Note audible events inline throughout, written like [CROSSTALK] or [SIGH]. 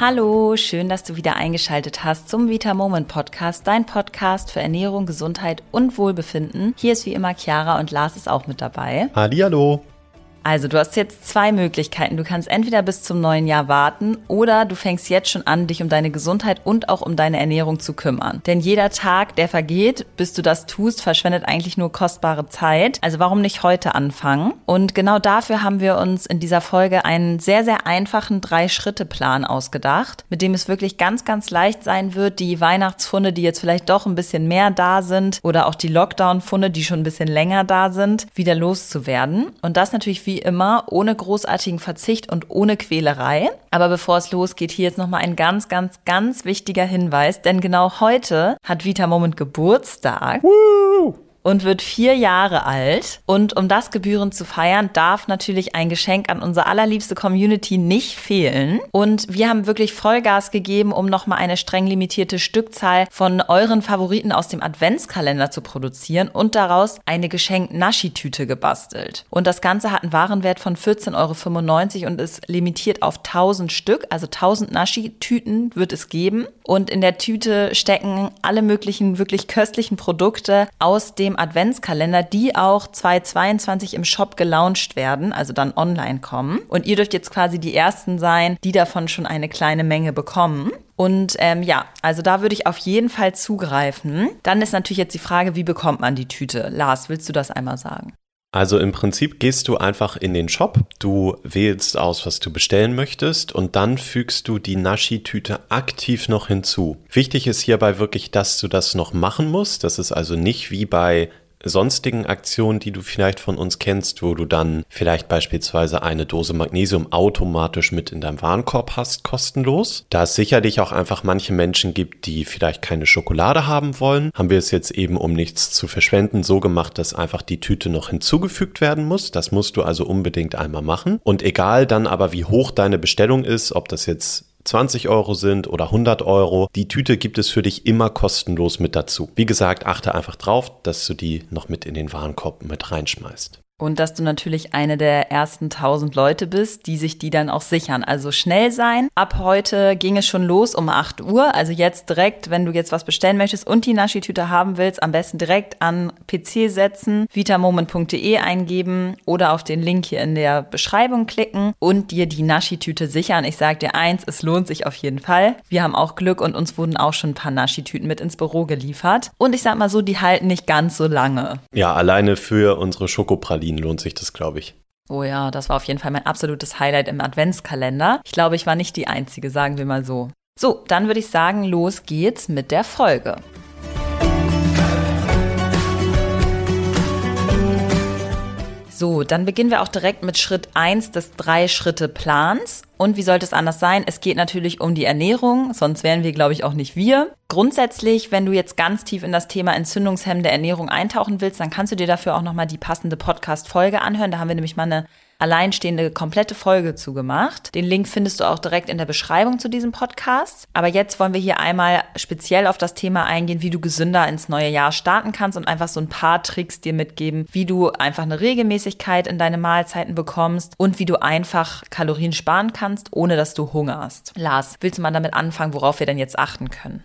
Hallo, schön, dass du wieder eingeschaltet hast zum Vita Moment Podcast, dein Podcast für Ernährung, Gesundheit und Wohlbefinden. Hier ist wie immer Chiara und Lars ist auch mit dabei. Hallihallo. Also, du hast jetzt zwei Möglichkeiten. Du kannst entweder bis zum neuen Jahr warten oder du fängst jetzt schon an, dich um deine Gesundheit und auch um deine Ernährung zu kümmern. Denn jeder Tag, der vergeht, bis du das tust, verschwendet eigentlich nur kostbare Zeit. Also, warum nicht heute anfangen? Und genau dafür haben wir uns in dieser Folge einen sehr, sehr einfachen Drei-Schritte-Plan ausgedacht, mit dem es wirklich ganz, ganz leicht sein wird, die Weihnachtsfunde, die jetzt vielleicht doch ein bisschen mehr da sind oder auch die Lockdown-Funde, die schon ein bisschen länger da sind, wieder loszuwerden. Und das natürlich wie immer ohne großartigen Verzicht und ohne Quälerei. Aber bevor es losgeht, hier jetzt nochmal ein ganz, ganz, ganz wichtiger Hinweis, denn genau heute hat Vita Moment Geburtstag. Woo! Und wird vier Jahre alt. Und um das gebührend zu feiern, darf natürlich ein Geschenk an unsere allerliebste Community nicht fehlen. Und wir haben wirklich Vollgas gegeben, um nochmal eine streng limitierte Stückzahl von euren Favoriten aus dem Adventskalender zu produzieren und daraus eine Geschenk-Naschi-Tüte gebastelt. Und das Ganze hat einen Warenwert von 14,95 Euro und ist limitiert auf 1000 Stück. Also 1000 Naschi-Tüten wird es geben. Und in der Tüte stecken alle möglichen wirklich köstlichen Produkte aus dem Adventskalender, die auch 2022 im Shop gelauncht werden, also dann online kommen. Und ihr dürft jetzt quasi die Ersten sein, die davon schon eine kleine Menge bekommen. Und ähm, ja, also da würde ich auf jeden Fall zugreifen. Dann ist natürlich jetzt die Frage, wie bekommt man die Tüte? Lars, willst du das einmal sagen? Also im Prinzip gehst du einfach in den Shop, du wählst aus, was du bestellen möchtest und dann fügst du die Naschi-Tüte aktiv noch hinzu. Wichtig ist hierbei wirklich, dass du das noch machen musst. Das ist also nicht wie bei sonstigen Aktionen, die du vielleicht von uns kennst, wo du dann vielleicht beispielsweise eine Dose Magnesium automatisch mit in deinem Warenkorb hast, kostenlos. Da es sicherlich auch einfach manche Menschen gibt, die vielleicht keine Schokolade haben wollen, haben wir es jetzt eben, um nichts zu verschwenden, so gemacht, dass einfach die Tüte noch hinzugefügt werden muss. Das musst du also unbedingt einmal machen. Und egal dann aber, wie hoch deine Bestellung ist, ob das jetzt 20 Euro sind oder 100 Euro. Die Tüte gibt es für dich immer kostenlos mit dazu. Wie gesagt, achte einfach drauf, dass du die noch mit in den Warenkorb mit reinschmeißt. Und dass du natürlich eine der ersten 1000 Leute bist, die sich die dann auch sichern. Also schnell sein. Ab heute ging es schon los um 8 Uhr. Also jetzt direkt, wenn du jetzt was bestellen möchtest und die Naschi-Tüte haben willst, am besten direkt an PC setzen, vitamoment.de eingeben oder auf den Link hier in der Beschreibung klicken und dir die Naschi-Tüte sichern. Ich sage dir eins, es lohnt sich auf jeden Fall. Wir haben auch Glück und uns wurden auch schon ein paar Naschi-Tüten mit ins Büro geliefert. Und ich sag mal so, die halten nicht ganz so lange. Ja, alleine für unsere Schokopralinen Berlin lohnt sich das, glaube ich. Oh ja, das war auf jeden Fall mein absolutes Highlight im Adventskalender. Ich glaube, ich war nicht die Einzige, sagen wir mal so. So, dann würde ich sagen, los geht's mit der Folge. So, dann beginnen wir auch direkt mit Schritt 1 des Drei-Schritte-Plans. Und wie sollte es anders sein? Es geht natürlich um die Ernährung, sonst wären wir, glaube ich, auch nicht wir. Grundsätzlich, wenn du jetzt ganz tief in das Thema entzündungshemmende Ernährung eintauchen willst, dann kannst du dir dafür auch nochmal die passende Podcast-Folge anhören. Da haben wir nämlich mal eine alleinstehende komplette Folge zugemacht. Den Link findest du auch direkt in der Beschreibung zu diesem Podcast. Aber jetzt wollen wir hier einmal speziell auf das Thema eingehen, wie du gesünder ins neue Jahr starten kannst und einfach so ein paar Tricks dir mitgeben, wie du einfach eine Regelmäßigkeit in deine Mahlzeiten bekommst und wie du einfach Kalorien sparen kannst, ohne dass du hungerst. Lars, willst du mal damit anfangen, worauf wir denn jetzt achten können?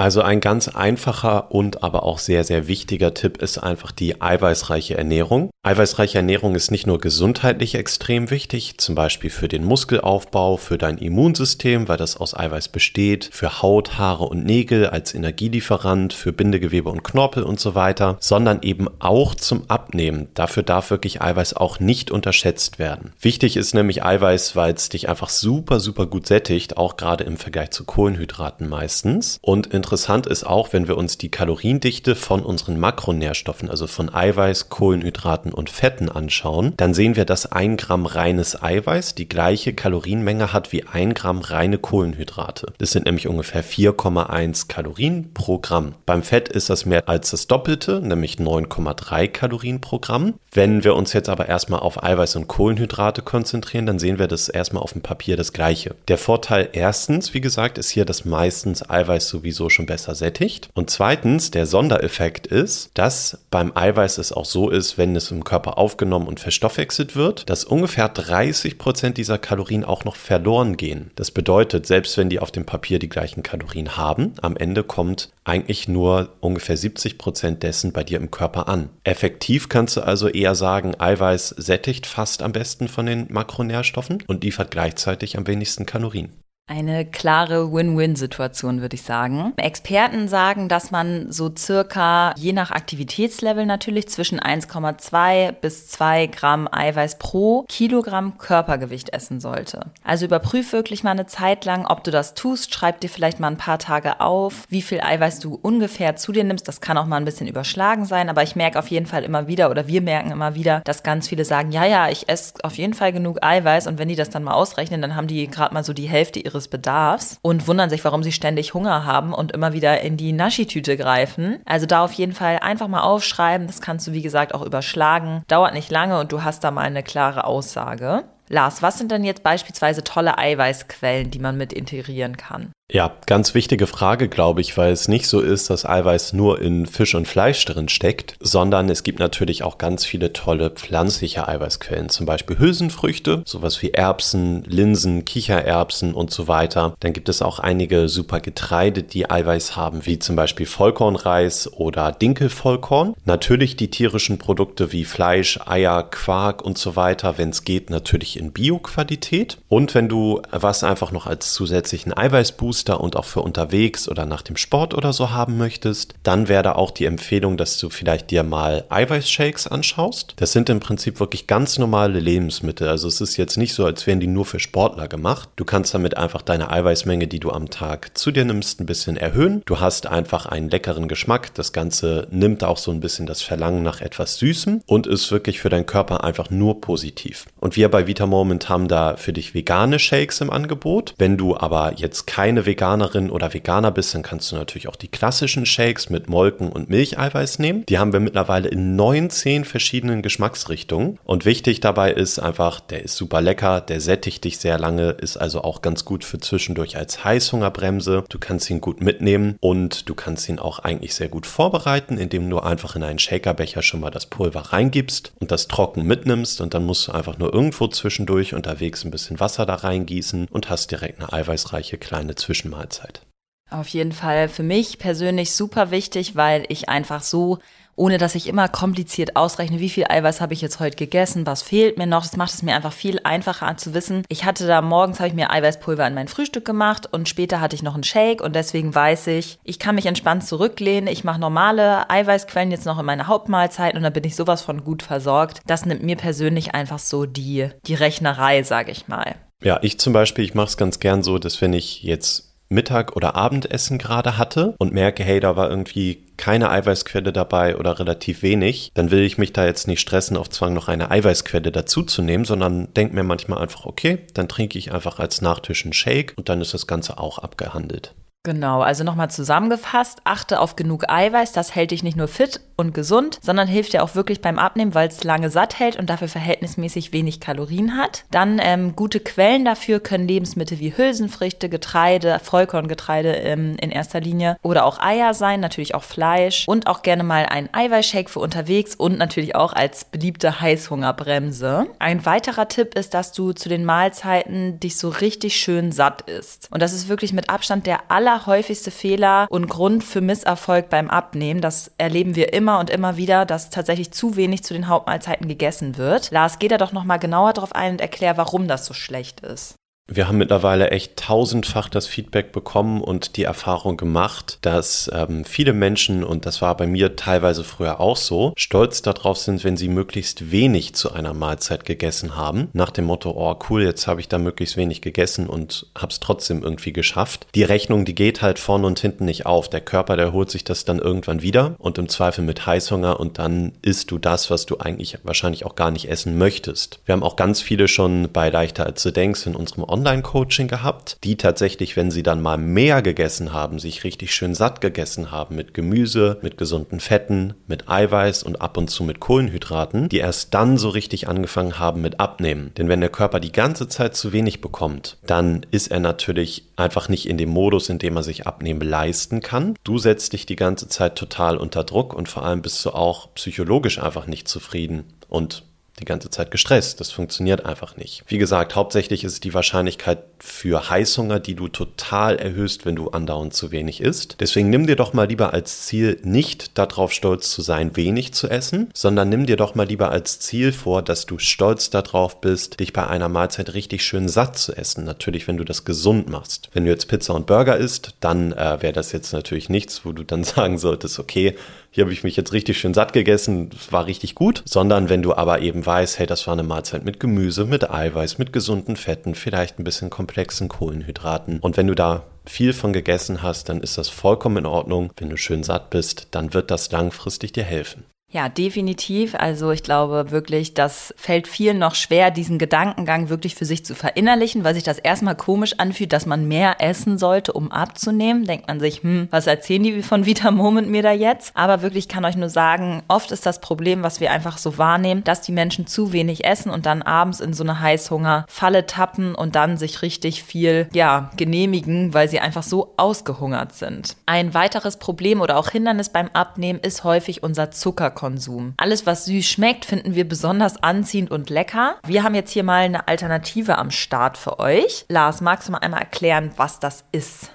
Also ein ganz einfacher und aber auch sehr, sehr wichtiger Tipp ist einfach die eiweißreiche Ernährung. Eiweißreiche Ernährung ist nicht nur gesundheitlich extrem wichtig, zum Beispiel für den Muskelaufbau, für dein Immunsystem, weil das aus Eiweiß besteht, für Haut, Haare und Nägel als Energielieferant, für Bindegewebe und Knorpel und so weiter, sondern eben auch zum Abnehmen. Dafür darf wirklich Eiweiß auch nicht unterschätzt werden. Wichtig ist nämlich Eiweiß, weil es dich einfach super, super gut sättigt, auch gerade im Vergleich zu Kohlenhydraten meistens. Und interessant ist auch, wenn wir uns die Kaloriendichte von unseren Makronährstoffen, also von Eiweiß, Kohlenhydraten, und Fetten anschauen, dann sehen wir, dass ein Gramm reines Eiweiß die gleiche Kalorienmenge hat wie ein Gramm reine Kohlenhydrate. Das sind nämlich ungefähr 4,1 Kalorien pro Gramm. Beim Fett ist das mehr als das Doppelte, nämlich 9,3 Kalorien pro Gramm. Wenn wir uns jetzt aber erstmal auf Eiweiß und Kohlenhydrate konzentrieren, dann sehen wir das erstmal auf dem Papier das gleiche. Der Vorteil erstens, wie gesagt, ist hier, dass meistens Eiweiß sowieso schon schon besser sättigt. Und zweitens, der Sondereffekt ist, dass beim Eiweiß es auch so ist, wenn es im Körper aufgenommen und verstoffwechselt wird, dass ungefähr 30 Prozent dieser Kalorien auch noch verloren gehen. Das bedeutet, selbst wenn die auf dem Papier die gleichen Kalorien haben, am Ende kommt eigentlich nur ungefähr 70 Prozent dessen bei dir im Körper an. Effektiv kannst du also eher sagen, Eiweiß sättigt fast am besten von den Makronährstoffen und liefert gleichzeitig am wenigsten Kalorien. Eine klare Win-Win-Situation, würde ich sagen. Experten sagen, dass man so circa, je nach Aktivitätslevel natürlich, zwischen 1,2 bis 2 Gramm Eiweiß pro Kilogramm Körpergewicht essen sollte. Also überprüf wirklich mal eine Zeit lang, ob du das tust. Schreib dir vielleicht mal ein paar Tage auf, wie viel Eiweiß du ungefähr zu dir nimmst. Das kann auch mal ein bisschen überschlagen sein, aber ich merke auf jeden Fall immer wieder oder wir merken immer wieder, dass ganz viele sagen, ja, ja, ich esse auf jeden Fall genug Eiweiß und wenn die das dann mal ausrechnen, dann haben die gerade mal so die Hälfte ihres ihres Bedarfs und wundern sich, warum sie ständig Hunger haben und immer wieder in die Naschitüte greifen. Also da auf jeden Fall einfach mal aufschreiben. Das kannst du, wie gesagt, auch überschlagen. Dauert nicht lange und du hast da mal eine klare Aussage. Lars, was sind denn jetzt beispielsweise tolle Eiweißquellen, die man mit integrieren kann? Ja, ganz wichtige Frage, glaube ich, weil es nicht so ist, dass Eiweiß nur in Fisch und Fleisch drin steckt, sondern es gibt natürlich auch ganz viele tolle pflanzliche Eiweißquellen, zum Beispiel Hülsenfrüchte, sowas wie Erbsen, Linsen, Kichererbsen und so weiter. Dann gibt es auch einige super Getreide, die Eiweiß haben, wie zum Beispiel Vollkornreis oder Dinkelvollkorn. Natürlich die tierischen Produkte wie Fleisch, Eier, Quark und so weiter, wenn es geht, natürlich in Bio-Qualität. Und wenn du was einfach noch als zusätzlichen Eiweißboost Booster und auch für unterwegs oder nach dem Sport oder so haben möchtest, dann wäre da auch die Empfehlung, dass du vielleicht dir mal Eiweißshakes anschaust. Das sind im Prinzip wirklich ganz normale Lebensmittel. Also es ist jetzt nicht so, als wären die nur für Sportler gemacht. Du kannst damit einfach deine Eiweißmenge, die du am Tag zu dir nimmst, ein bisschen erhöhen. Du hast einfach einen leckeren Geschmack. Das Ganze nimmt auch so ein bisschen das Verlangen nach etwas Süßem und ist wirklich für deinen Körper einfach nur positiv. Und wir bei Vita Moment haben da für dich vegane Shakes im Angebot. Wenn du aber jetzt keine Veganerin oder Veganer bist, dann kannst du natürlich auch die klassischen Shakes mit Molken und Milcheiweiß nehmen. Die haben wir mittlerweile in 19 verschiedenen Geschmacksrichtungen. Und wichtig dabei ist einfach, der ist super lecker, der sättigt dich sehr lange, ist also auch ganz gut für zwischendurch als Heißhungerbremse. Du kannst ihn gut mitnehmen und du kannst ihn auch eigentlich sehr gut vorbereiten, indem du einfach in einen Shakerbecher schon mal das Pulver reingibst und das trocken mitnimmst und dann musst du einfach nur irgendwo zwischendurch unterwegs ein bisschen Wasser da reingießen und hast direkt eine eiweißreiche kleine Zwischenmahlzeit. Zwischenmahlzeit. Auf jeden Fall für mich persönlich super wichtig, weil ich einfach so, ohne dass ich immer kompliziert ausrechne, wie viel Eiweiß habe ich jetzt heute gegessen, was fehlt mir noch, das macht es mir einfach viel einfacher zu wissen. Ich hatte da morgens, habe ich mir Eiweißpulver in mein Frühstück gemacht und später hatte ich noch einen Shake und deswegen weiß ich, ich kann mich entspannt zurücklehnen, ich mache normale Eiweißquellen jetzt noch in meine Hauptmahlzeit und dann bin ich sowas von gut versorgt. Das nimmt mir persönlich einfach so die, die Rechnerei, sage ich mal. Ja, ich zum Beispiel, ich mache es ganz gern so, dass wenn ich jetzt Mittag- oder Abendessen gerade hatte und merke, hey, da war irgendwie keine Eiweißquelle dabei oder relativ wenig, dann will ich mich da jetzt nicht stressen, auf Zwang noch eine Eiweißquelle dazuzunehmen, sondern denke mir manchmal einfach, okay, dann trinke ich einfach als Nachtisch einen Shake und dann ist das Ganze auch abgehandelt. Genau, also nochmal zusammengefasst, achte auf genug Eiweiß, das hält dich nicht nur fit und gesund, sondern hilft dir auch wirklich beim Abnehmen, weil es lange satt hält und dafür verhältnismäßig wenig Kalorien hat. Dann ähm, gute Quellen dafür können Lebensmittel wie Hülsenfrüchte, Getreide, Vollkorngetreide ähm, in erster Linie oder auch Eier sein, natürlich auch Fleisch und auch gerne mal ein Eiweißshake für unterwegs und natürlich auch als beliebte Heißhungerbremse. Ein weiterer Tipp ist, dass du zu den Mahlzeiten dich so richtig schön satt isst. Und das ist wirklich mit Abstand der aller allerhäufigste Fehler und Grund für Misserfolg beim Abnehmen. Das erleben wir immer und immer wieder, dass tatsächlich zu wenig zu den Hauptmahlzeiten gegessen wird. Lars, geh da doch nochmal genauer drauf ein und erklär, warum das so schlecht ist. Wir haben mittlerweile echt tausendfach das Feedback bekommen und die Erfahrung gemacht, dass ähm, viele Menschen, und das war bei mir teilweise früher auch so, stolz darauf sind, wenn sie möglichst wenig zu einer Mahlzeit gegessen haben. Nach dem Motto, oh cool, jetzt habe ich da möglichst wenig gegessen und habe es trotzdem irgendwie geschafft. Die Rechnung, die geht halt vorne und hinten nicht auf. Der Körper, der holt sich das dann irgendwann wieder und im Zweifel mit Heißhunger und dann isst du das, was du eigentlich wahrscheinlich auch gar nicht essen möchtest. Wir haben auch ganz viele schon bei Leichter als du denkst in unserem Online Online-Coaching gehabt, die tatsächlich, wenn sie dann mal mehr gegessen haben, sich richtig schön satt gegessen haben mit Gemüse, mit gesunden Fetten, mit Eiweiß und ab und zu mit Kohlenhydraten, die erst dann so richtig angefangen haben mit Abnehmen. Denn wenn der Körper die ganze Zeit zu wenig bekommt, dann ist er natürlich einfach nicht in dem Modus, in dem er sich Abnehmen leisten kann. Du setzt dich die ganze Zeit total unter Druck und vor allem bist du auch psychologisch einfach nicht zufrieden und die ganze Zeit gestresst. Das funktioniert einfach nicht. Wie gesagt, hauptsächlich ist die Wahrscheinlichkeit für Heißhunger, die du total erhöhst, wenn du andauernd zu wenig isst. Deswegen nimm dir doch mal lieber als Ziel, nicht darauf stolz zu sein, wenig zu essen, sondern nimm dir doch mal lieber als Ziel vor, dass du stolz darauf bist, dich bei einer Mahlzeit richtig schön satt zu essen. Natürlich, wenn du das gesund machst. Wenn du jetzt Pizza und Burger isst, dann äh, wäre das jetzt natürlich nichts, wo du dann [LAUGHS] sagen solltest, okay, hier habe ich mich jetzt richtig schön satt gegessen, es war richtig gut, sondern wenn du aber eben weißt, hey, das war eine Mahlzeit mit Gemüse, mit Eiweiß, mit gesunden Fetten, vielleicht ein bisschen komplexen Kohlenhydraten und wenn du da viel von gegessen hast, dann ist das vollkommen in Ordnung. Wenn du schön satt bist, dann wird das langfristig dir helfen. Ja, definitiv. Also ich glaube wirklich, das fällt vielen noch schwer, diesen Gedankengang wirklich für sich zu verinnerlichen, weil sich das erstmal komisch anfühlt, dass man mehr essen sollte, um abzunehmen. Denkt man sich, hm, was erzählen die von Vita Moment mir da jetzt? Aber wirklich kann euch nur sagen, oft ist das Problem, was wir einfach so wahrnehmen, dass die Menschen zu wenig essen und dann abends in so eine Heißhungerfalle tappen und dann sich richtig viel, ja, genehmigen, weil sie einfach so ausgehungert sind. Ein weiteres Problem oder auch Hindernis beim Abnehmen ist häufig unser Zucker Zuckerkonsum. Alles, was süß schmeckt, finden wir besonders anziehend und lecker. Wir haben jetzt hier mal eine Alternative am Start für euch. Lars, magst du mal einmal erklären, was das ist?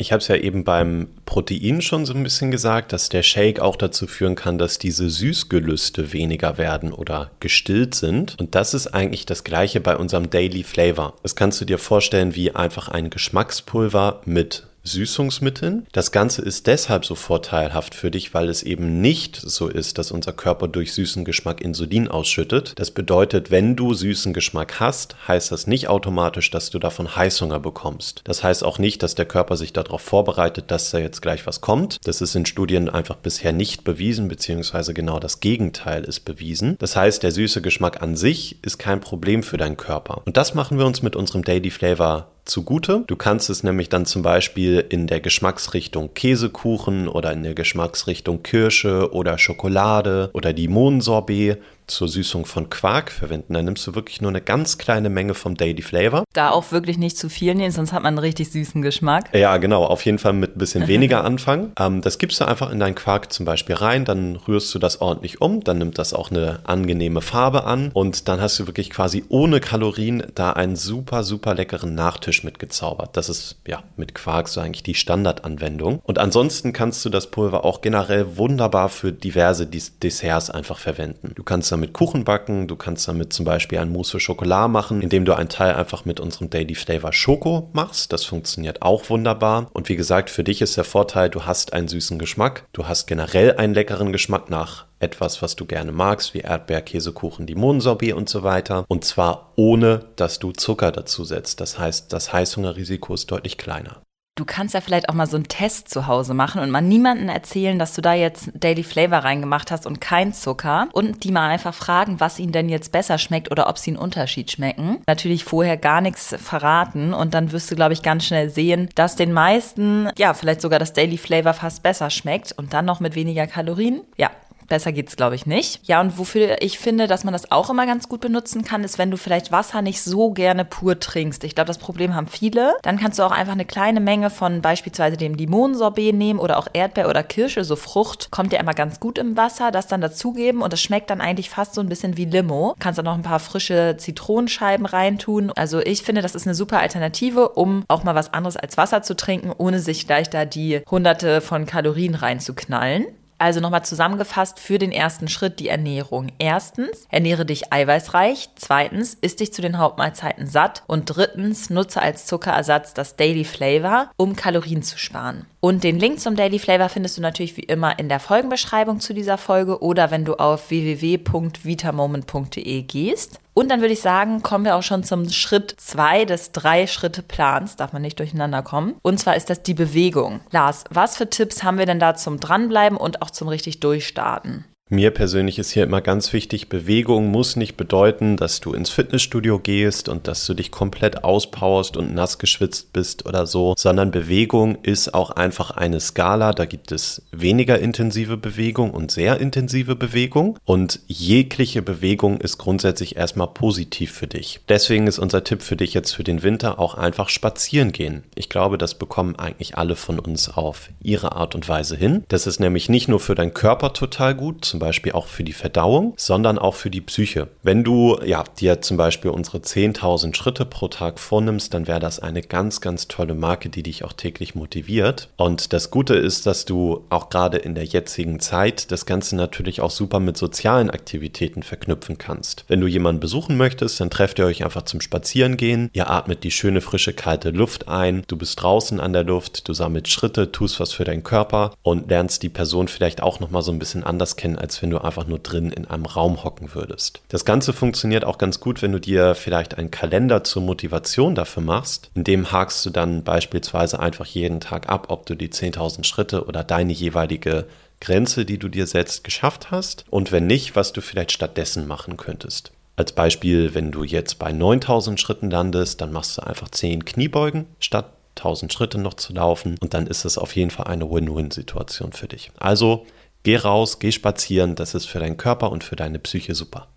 Ich habe es ja eben beim Protein schon so ein bisschen gesagt, dass der Shake auch dazu führen kann, dass diese Süßgelüste weniger werden oder gestillt sind. Und das ist eigentlich das gleiche bei unserem Daily Flavor. Das kannst du dir vorstellen wie einfach ein Geschmackspulver mit Süßungsmitteln. Das Ganze ist deshalb so vorteilhaft für dich, weil es eben nicht so ist, dass unser Körper durch süßen Geschmack Insulin ausschüttet. Das bedeutet, wenn du süßen Geschmack hast, heißt das nicht automatisch, dass du davon Heißhunger bekommst. Das heißt auch nicht, dass der Körper sich darauf vorbereitet, dass da jetzt gleich was kommt. Das ist in Studien einfach bisher nicht bewiesen, beziehungsweise genau das Gegenteil ist bewiesen. Das heißt, der süße Geschmack an sich ist kein Problem für deinen Körper. Und das machen wir uns mit unserem Daily Flavor zugute. Du kannst es nämlich dann zum Beispiel in der Geschmacksrichtung Käsekuchen oder in der Geschmacksrichtung Kirsche oder Schokolade oder Limonensorbet zur Süßung von Quark verwenden. Da nimmst du wirklich nur eine ganz kleine Menge vom Daily Flavor. Da auch wirklich nicht zu viel nehmen, sonst hat man einen richtig süßen Geschmack. Ja, genau. Auf jeden Fall mit ein bisschen weniger [LAUGHS] anfangen. Ähm, das gibst du einfach in deinen Quark zum Beispiel rein, dann rührst du das ordentlich um, dann nimmt das auch eine angenehme Farbe an und dann hast du wirklich quasi ohne Kalorien da einen super, super leckeren Nachtisch mitgezaubert. Das ist ja mit Quark so eigentlich die Standardanwendung. Und ansonsten kannst du das Pulver auch generell wunderbar für diverse Desserts einfach verwenden. Du kannst damit Kuchen backen, du kannst damit zum Beispiel ein Mousse für Schokolade machen, indem du einen Teil einfach mit unserem Daily Flavor Schoko machst. Das funktioniert auch wunderbar. Und wie gesagt, für dich ist der Vorteil, du hast einen süßen Geschmack, du hast generell einen leckeren Geschmack nach etwas, was du gerne magst, wie Erdbeer, Käsekuchen, Limonensorbet und so weiter. Und zwar ohne, dass du Zucker dazu setzt. Das heißt, das Heißhungerrisiko ist deutlich kleiner. Du kannst ja vielleicht auch mal so einen Test zu Hause machen und mal niemanden erzählen, dass du da jetzt Daily Flavor reingemacht hast und kein Zucker und die mal einfach fragen, was ihnen denn jetzt besser schmeckt oder ob sie einen Unterschied schmecken. Natürlich vorher gar nichts verraten und dann wirst du, glaube ich, ganz schnell sehen, dass den meisten, ja, vielleicht sogar das Daily Flavor fast besser schmeckt und dann noch mit weniger Kalorien. Ja, Besser geht's, glaube ich, nicht. Ja, und wofür ich finde, dass man das auch immer ganz gut benutzen kann, ist, wenn du vielleicht Wasser nicht so gerne pur trinkst. Ich glaube, das Problem haben viele. Dann kannst du auch einfach eine kleine Menge von beispielsweise dem Limonensorbet nehmen oder auch Erdbeer oder Kirsche, so Frucht, kommt ja immer ganz gut im Wasser, das dann dazugeben und das schmeckt dann eigentlich fast so ein bisschen wie Limo. Kannst dann noch ein paar frische Zitronenscheiben reintun. Also ich finde, das ist eine super Alternative, um auch mal was anderes als Wasser zu trinken, ohne sich gleich da die hunderte von Kalorien reinzuknallen. Also nochmal zusammengefasst für den ersten Schritt die Ernährung. Erstens, ernähre dich eiweißreich. Zweitens, isst dich zu den Hauptmahlzeiten satt. Und drittens, nutze als Zuckerersatz das Daily Flavor, um Kalorien zu sparen. Und den Link zum Daily Flavor findest du natürlich wie immer in der Folgenbeschreibung zu dieser Folge oder wenn du auf www.vitamoment.de gehst. Und dann würde ich sagen, kommen wir auch schon zum Schritt zwei des Drei-Schritte-Plans. Darf man nicht durcheinander kommen. Und zwar ist das die Bewegung. Lars, was für Tipps haben wir denn da zum Dranbleiben und auch zum richtig Durchstarten? Mir persönlich ist hier immer ganz wichtig, Bewegung muss nicht bedeuten, dass du ins Fitnessstudio gehst und dass du dich komplett auspowerst und nass geschwitzt bist oder so, sondern Bewegung ist auch einfach eine Skala. Da gibt es weniger intensive Bewegung und sehr intensive Bewegung und jegliche Bewegung ist grundsätzlich erstmal positiv für dich. Deswegen ist unser Tipp für dich jetzt für den Winter auch einfach spazieren gehen. Ich glaube, das bekommen eigentlich alle von uns auf ihre Art und Weise hin. Das ist nämlich nicht nur für deinen Körper total gut, zum Beispiel auch für die Verdauung, sondern auch für die Psyche. Wenn du ja, dir zum Beispiel unsere 10.000 Schritte pro Tag vornimmst, dann wäre das eine ganz, ganz tolle Marke, die dich auch täglich motiviert. Und das Gute ist, dass du auch gerade in der jetzigen Zeit das Ganze natürlich auch super mit sozialen Aktivitäten verknüpfen kannst. Wenn du jemanden besuchen möchtest, dann trefft ihr euch einfach zum Spazierengehen. Ihr atmet die schöne, frische, kalte Luft ein. Du bist draußen an der Luft, du sammelst Schritte, tust was für deinen Körper und lernst die Person vielleicht auch nochmal so ein bisschen anders kennen, als wenn du einfach nur drin in einem Raum hocken würdest. Das Ganze funktioniert auch ganz gut, wenn du dir vielleicht einen Kalender zur Motivation dafür machst. In dem hakst du dann beispielsweise einfach jeden Tag ab, ob du die 10.000 Schritte oder deine jeweilige Grenze, die du dir setzt, geschafft hast und wenn nicht, was du vielleicht stattdessen machen könntest. Als Beispiel, wenn du jetzt bei 9000 Schritten landest, dann machst du einfach 10 Kniebeugen statt 1000 Schritte noch zu laufen und dann ist es auf jeden Fall eine Win-Win-Situation für dich. Also Geh raus, geh spazieren, das ist für deinen Körper und für deine Psyche super.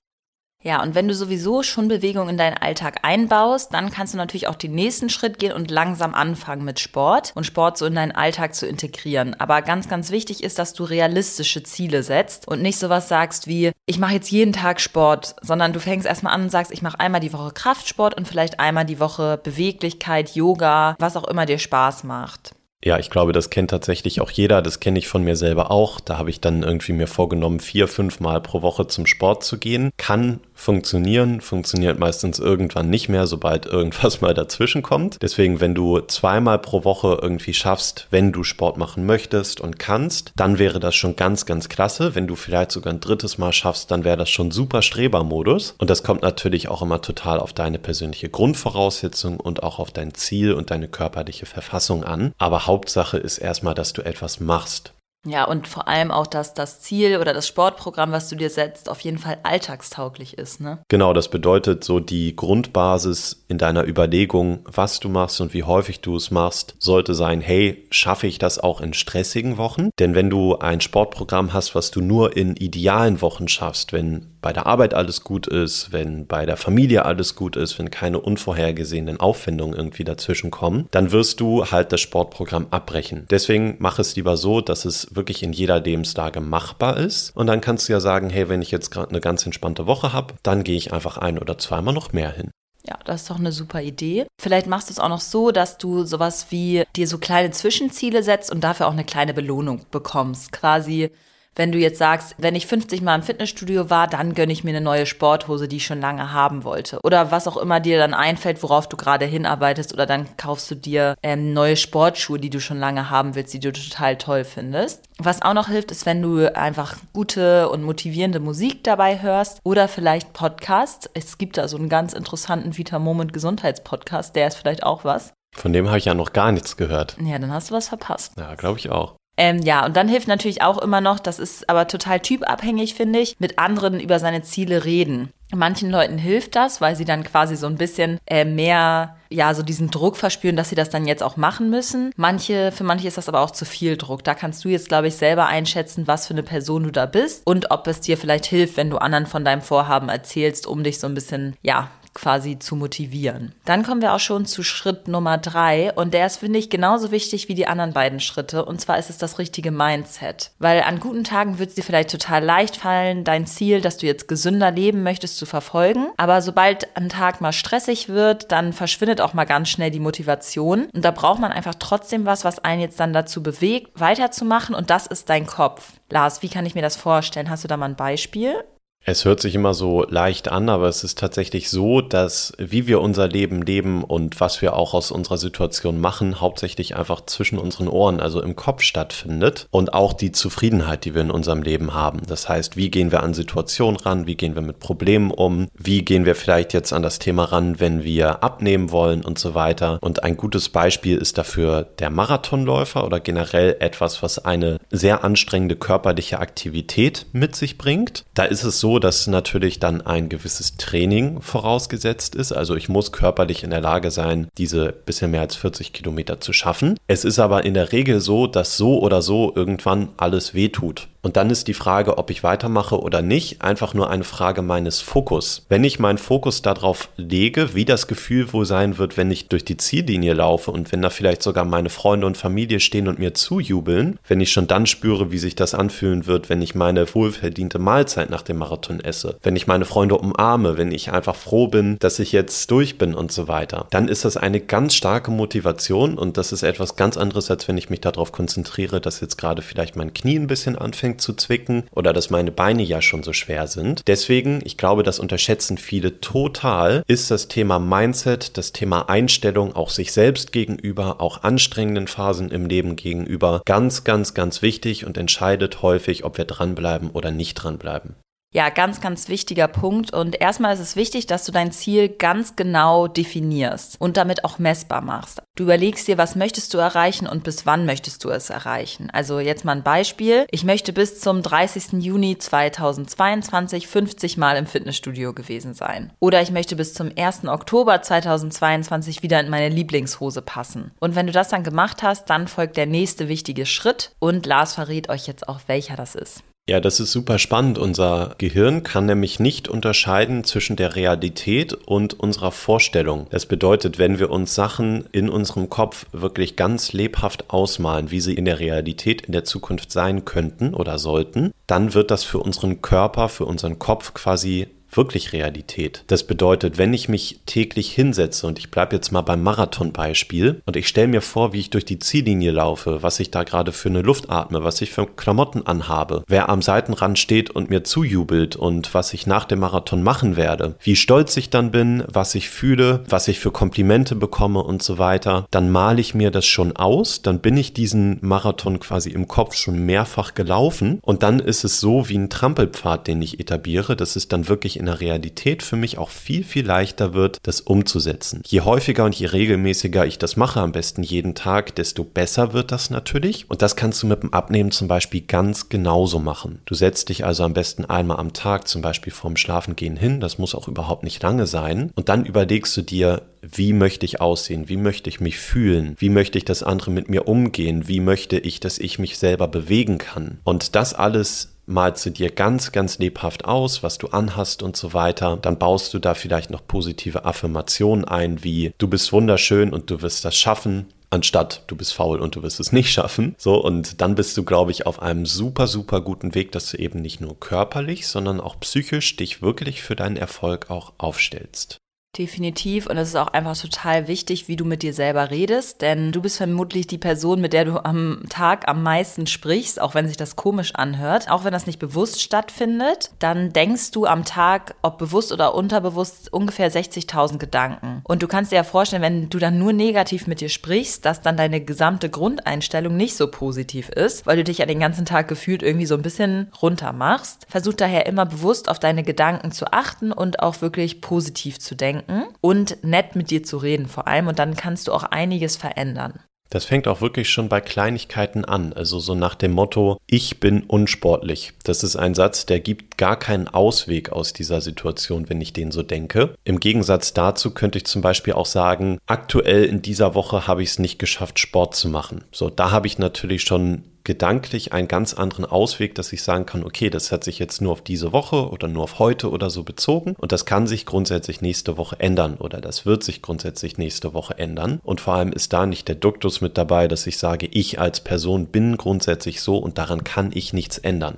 Ja, und wenn du sowieso schon Bewegung in deinen Alltag einbaust, dann kannst du natürlich auch den nächsten Schritt gehen und langsam anfangen mit Sport und Sport so in deinen Alltag zu integrieren. Aber ganz, ganz wichtig ist, dass du realistische Ziele setzt und nicht sowas sagst wie, ich mache jetzt jeden Tag Sport, sondern du fängst erstmal an und sagst, ich mache einmal die Woche Kraftsport und vielleicht einmal die Woche Beweglichkeit, Yoga, was auch immer dir Spaß macht. Ja, ich glaube, das kennt tatsächlich auch jeder. Das kenne ich von mir selber auch. Da habe ich dann irgendwie mir vorgenommen, vier, fünf Mal pro Woche zum Sport zu gehen. Kann funktionieren, funktioniert meistens irgendwann nicht mehr, sobald irgendwas [LAUGHS] mal dazwischen kommt. Deswegen, wenn du zweimal pro Woche irgendwie schaffst, wenn du Sport machen möchtest und kannst, dann wäre das schon ganz, ganz klasse. Wenn du vielleicht sogar ein drittes Mal schaffst, dann wäre das schon super Strebermodus. Und das kommt natürlich auch immer total auf deine persönliche Grundvoraussetzung und auch auf dein Ziel und deine körperliche Verfassung an. Aber Hauptsache ist erstmal, dass du etwas machst. Ja, und vor allem auch, dass das Ziel oder das Sportprogramm, was du dir setzt, auf jeden Fall alltagstauglich ist, ne? Genau, das bedeutet so die Grundbasis in deiner Überlegung, was du machst und wie häufig du es machst, sollte sein, hey, schaffe ich das auch in stressigen Wochen? Denn wenn du ein Sportprogramm hast, was du nur in idealen Wochen schaffst, wenn bei der Arbeit alles gut ist, wenn bei der Familie alles gut ist, wenn keine unvorhergesehenen Aufwendungen irgendwie dazwischen kommen, dann wirst du halt das Sportprogramm abbrechen. Deswegen mach es lieber so, dass es wirklich in jeder Lebenslage machbar ist. Und dann kannst du ja sagen, hey, wenn ich jetzt gerade eine ganz entspannte Woche habe, dann gehe ich einfach ein oder zweimal noch mehr hin. Ja, das ist doch eine super Idee. Vielleicht machst du es auch noch so, dass du sowas wie dir so kleine Zwischenziele setzt und dafür auch eine kleine Belohnung bekommst. Quasi wenn du jetzt sagst, wenn ich 50 Mal im Fitnessstudio war, dann gönne ich mir eine neue Sporthose, die ich schon lange haben wollte. Oder was auch immer dir dann einfällt, worauf du gerade hinarbeitest. Oder dann kaufst du dir ähm, neue Sportschuhe, die du schon lange haben willst, die du total toll findest. Was auch noch hilft, ist, wenn du einfach gute und motivierende Musik dabei hörst oder vielleicht Podcasts. Es gibt da so einen ganz interessanten Vita Moment Gesundheitspodcast, der ist vielleicht auch was. Von dem habe ich ja noch gar nichts gehört. Ja, dann hast du was verpasst. Ja, glaube ich auch. Ähm, ja, und dann hilft natürlich auch immer noch, das ist aber total typabhängig, finde ich, mit anderen über seine Ziele reden. Manchen Leuten hilft das, weil sie dann quasi so ein bisschen äh, mehr, ja, so diesen Druck verspüren, dass sie das dann jetzt auch machen müssen. Manche, für manche ist das aber auch zu viel Druck. Da kannst du jetzt, glaube ich, selber einschätzen, was für eine Person du da bist und ob es dir vielleicht hilft, wenn du anderen von deinem Vorhaben erzählst, um dich so ein bisschen, ja, quasi zu motivieren. Dann kommen wir auch schon zu Schritt Nummer drei und der ist, finde ich, genauso wichtig wie die anderen beiden Schritte und zwar ist es das richtige Mindset. Weil an guten Tagen wird es dir vielleicht total leicht fallen, dein Ziel, dass du jetzt gesünder leben möchtest, zu verfolgen. Aber sobald ein Tag mal stressig wird, dann verschwindet auch mal ganz schnell die Motivation und da braucht man einfach trotzdem was, was einen jetzt dann dazu bewegt, weiterzumachen und das ist dein Kopf. Lars, wie kann ich mir das vorstellen? Hast du da mal ein Beispiel? Es hört sich immer so leicht an, aber es ist tatsächlich so, dass wie wir unser Leben leben und was wir auch aus unserer Situation machen, hauptsächlich einfach zwischen unseren Ohren, also im Kopf stattfindet und auch die Zufriedenheit, die wir in unserem Leben haben. Das heißt, wie gehen wir an Situationen ran, wie gehen wir mit Problemen um, wie gehen wir vielleicht jetzt an das Thema ran, wenn wir abnehmen wollen und so weiter. Und ein gutes Beispiel ist dafür der Marathonläufer oder generell etwas, was eine sehr anstrengende körperliche Aktivität mit sich bringt. Da ist es so, dass natürlich dann ein gewisses Training vorausgesetzt ist. Also ich muss körperlich in der Lage sein, diese bisschen mehr als 40 Kilometer zu schaffen. Es ist aber in der Regel so, dass so oder so irgendwann alles wehtut. Und dann ist die Frage, ob ich weitermache oder nicht, einfach nur eine Frage meines Fokus. Wenn ich meinen Fokus darauf lege, wie das Gefühl wohl sein wird, wenn ich durch die Ziellinie laufe und wenn da vielleicht sogar meine Freunde und Familie stehen und mir zujubeln, wenn ich schon dann spüre, wie sich das anfühlen wird, wenn ich meine wohlverdiente Mahlzeit nach dem Marathon esse, wenn ich meine Freunde umarme, wenn ich einfach froh bin, dass ich jetzt durch bin und so weiter, dann ist das eine ganz starke Motivation und das ist etwas ganz anderes, als wenn ich mich darauf konzentriere, dass jetzt gerade vielleicht mein Knie ein bisschen anfängt anfängt zu zwicken oder dass meine Beine ja schon so schwer sind. Deswegen, ich glaube, das unterschätzen viele total, ist das Thema Mindset, das Thema Einstellung auch sich selbst gegenüber, auch anstrengenden Phasen im Leben gegenüber ganz, ganz, ganz wichtig und entscheidet häufig, ob wir dranbleiben oder nicht dranbleiben. Ja, ganz, ganz wichtiger Punkt. Und erstmal ist es wichtig, dass du dein Ziel ganz genau definierst und damit auch messbar machst. Du überlegst dir, was möchtest du erreichen und bis wann möchtest du es erreichen. Also jetzt mal ein Beispiel. Ich möchte bis zum 30. Juni 2022 50 Mal im Fitnessstudio gewesen sein. Oder ich möchte bis zum 1. Oktober 2022 wieder in meine Lieblingshose passen. Und wenn du das dann gemacht hast, dann folgt der nächste wichtige Schritt. Und Lars verrät euch jetzt auch, welcher das ist. Ja, das ist super spannend. Unser Gehirn kann nämlich nicht unterscheiden zwischen der Realität und unserer Vorstellung. Das bedeutet, wenn wir uns Sachen in unserem Kopf wirklich ganz lebhaft ausmalen, wie sie in der Realität in der Zukunft sein könnten oder sollten, dann wird das für unseren Körper, für unseren Kopf quasi wirklich Realität. Das bedeutet, wenn ich mich täglich hinsetze und ich bleibe jetzt mal beim Marathon-Beispiel und ich stelle mir vor, wie ich durch die Ziellinie laufe, was ich da gerade für eine Luft atme, was ich für Klamotten anhabe, wer am Seitenrand steht und mir zujubelt und was ich nach dem Marathon machen werde, wie stolz ich dann bin, was ich fühle, was ich für Komplimente bekomme und so weiter, dann male ich mir das schon aus, dann bin ich diesen Marathon quasi im Kopf schon mehrfach gelaufen und dann ist es so wie ein Trampelpfad, den ich etabliere, das ist dann wirklich in der Realität für mich auch viel, viel leichter wird, das umzusetzen. Je häufiger und je regelmäßiger ich das mache, am besten jeden Tag, desto besser wird das natürlich. Und das kannst du mit dem Abnehmen zum Beispiel ganz genauso machen. Du setzt dich also am besten einmal am Tag zum Beispiel vorm Schlafengehen hin, das muss auch überhaupt nicht lange sein. Und dann überlegst du dir, wie möchte ich aussehen, wie möchte ich mich fühlen, wie möchte ich, dass andere mit mir umgehen, wie möchte ich, dass ich mich selber bewegen kann. Und das alles malst du dir ganz, ganz lebhaft aus, was du anhast und so weiter. Dann baust du da vielleicht noch positive Affirmationen ein, wie du bist wunderschön und du wirst das schaffen anstatt du bist faul und du wirst es nicht schaffen. So, und dann bist du, glaube ich, auf einem super, super guten Weg, dass du eben nicht nur körperlich, sondern auch psychisch dich wirklich für deinen Erfolg auch aufstellst. Definitiv. Und es ist auch einfach total wichtig, wie du mit dir selber redest, denn du bist vermutlich die Person, mit der du am Tag am meisten sprichst, auch wenn sich das komisch anhört. Auch wenn das nicht bewusst stattfindet, dann denkst du am Tag, ob bewusst oder unterbewusst, ungefähr 60.000 Gedanken. Und du kannst dir ja vorstellen, wenn du dann nur negativ mit dir sprichst, dass dann deine gesamte Grundeinstellung nicht so positiv ist, weil du dich ja den ganzen Tag gefühlt irgendwie so ein bisschen runter machst. Versuch daher immer bewusst auf deine Gedanken zu achten und auch wirklich positiv zu denken denken und nett mit dir zu reden vor allem und dann kannst du auch einiges verändern. Das fängt auch wirklich schon bei Kleinigkeiten an, also so nach dem Motto, ich bin unsportlich. Das ist ein Satz, der gibt gar keinen Ausweg aus dieser Situation, wenn ich den so denke. Im Gegensatz dazu könnte ich zum Beispiel auch sagen, aktuell in dieser Woche habe ich es nicht geschafft, Sport zu machen. So, da habe ich natürlich schon gedanklich einen ganz anderen Ausweg, dass ich sagen kann, okay, das hat sich jetzt nur auf diese Woche oder nur auf heute oder so bezogen und das kann sich grundsätzlich nächste Woche ändern oder das wird sich grundsätzlich nächste Woche ändern und vor allem ist da nicht der Duktus mit dabei, dass ich sage, ich als Person bin grundsätzlich so und daran kann ich nichts ändern.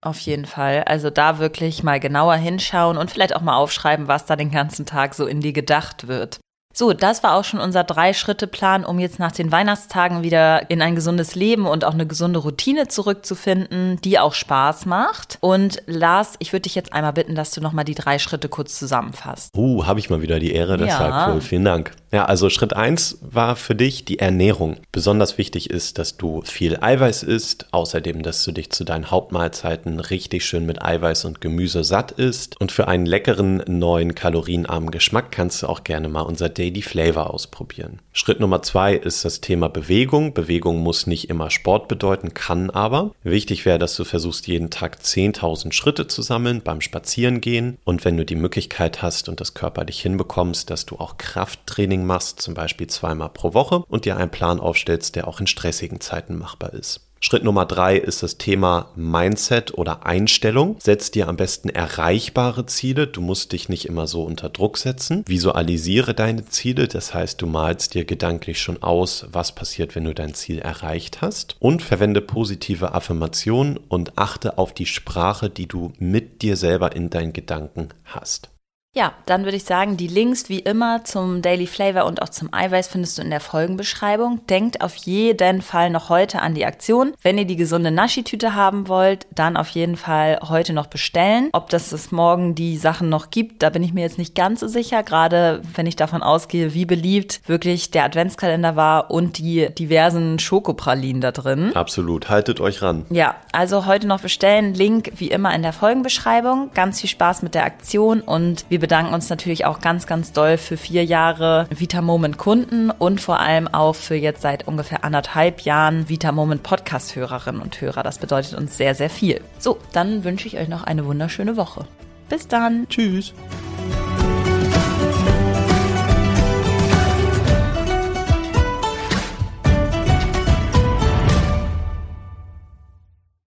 Auf jeden Fall. Also da wirklich mal genauer hinschauen und vielleicht auch mal aufschreiben, was da den ganzen Tag so in dir gedacht wird. So, das war auch schon unser Drei-Schritte-Plan, um jetzt nach den Weihnachtstagen wieder in ein gesundes Leben und auch eine gesunde Routine zurückzufinden, die auch Spaß macht. Und Lars, ich würde dich jetzt einmal bitten, dass du nochmal die drei Schritte kurz zusammenfasst. Uh, habe ich mal wieder die Ehre, das Ja. war cool, vielen Dank. Ja, also Schritt eins war für dich die Ernährung. Besonders wichtig ist, dass du viel Eiweiß isst, außerdem, dass du dich zu deinen Hauptmahlzeiten richtig schön mit Eiweiß und Gemüse satt isst. Und für einen leckeren, neuen, kalorienarmen Geschmack kannst du auch gerne mal unser Daily Flavor ausprobieren. Schritt Nummer zwei ist das Thema Bewegung. Bewegung muss nicht immer Sport bedeuten, kann aber. Wichtig wäre, dass du versuchst, jeden Tag 10.000 Schritte zu sammeln beim Spazierengehen. Und wenn du die Möglichkeit hast und das körperlich hinbekommst, dass du auch Krafttraining machst, zum Beispiel zweimal pro Woche und dir einen Plan aufstellst, der auch in stressigen Zeiten machbar ist. Schritt Nummer drei ist das Thema Mindset oder Einstellung. Setz dir am besten erreichbare Ziele. Du musst dich nicht immer so unter Druck setzen. Visualisiere deine Ziele. Das heißt, du malst dir gedanklich schon aus, was passiert, wenn du dein Ziel erreicht hast. Und verwende positive Affirmationen und achte auf die Sprache, die du mit dir selber in deinen Gedanken hast. Ja, dann würde ich sagen, die Links wie immer zum Daily Flavor und auch zum Eiweiß findest du in der Folgenbeschreibung. Denkt auf jeden Fall noch heute an die Aktion. Wenn ihr die gesunde Naschi-Tüte haben wollt, dann auf jeden Fall heute noch bestellen. Ob das es morgen die Sachen noch gibt, da bin ich mir jetzt nicht ganz so sicher. Gerade wenn ich davon ausgehe, wie beliebt wirklich der Adventskalender war und die diversen Schokopralinen da drin. Absolut. Haltet euch ran. Ja, also heute noch bestellen. Link wie immer in der Folgenbeschreibung. Ganz viel Spaß mit der Aktion und wir bedanken uns natürlich auch ganz, ganz doll für vier Jahre Vitamoment Kunden und vor allem auch für jetzt seit ungefähr anderthalb Jahren Vitamoment Podcast Hörerinnen und Hörer. Das bedeutet uns sehr, sehr viel. So, dann wünsche ich euch noch eine wunderschöne Woche. Bis dann. Tschüss.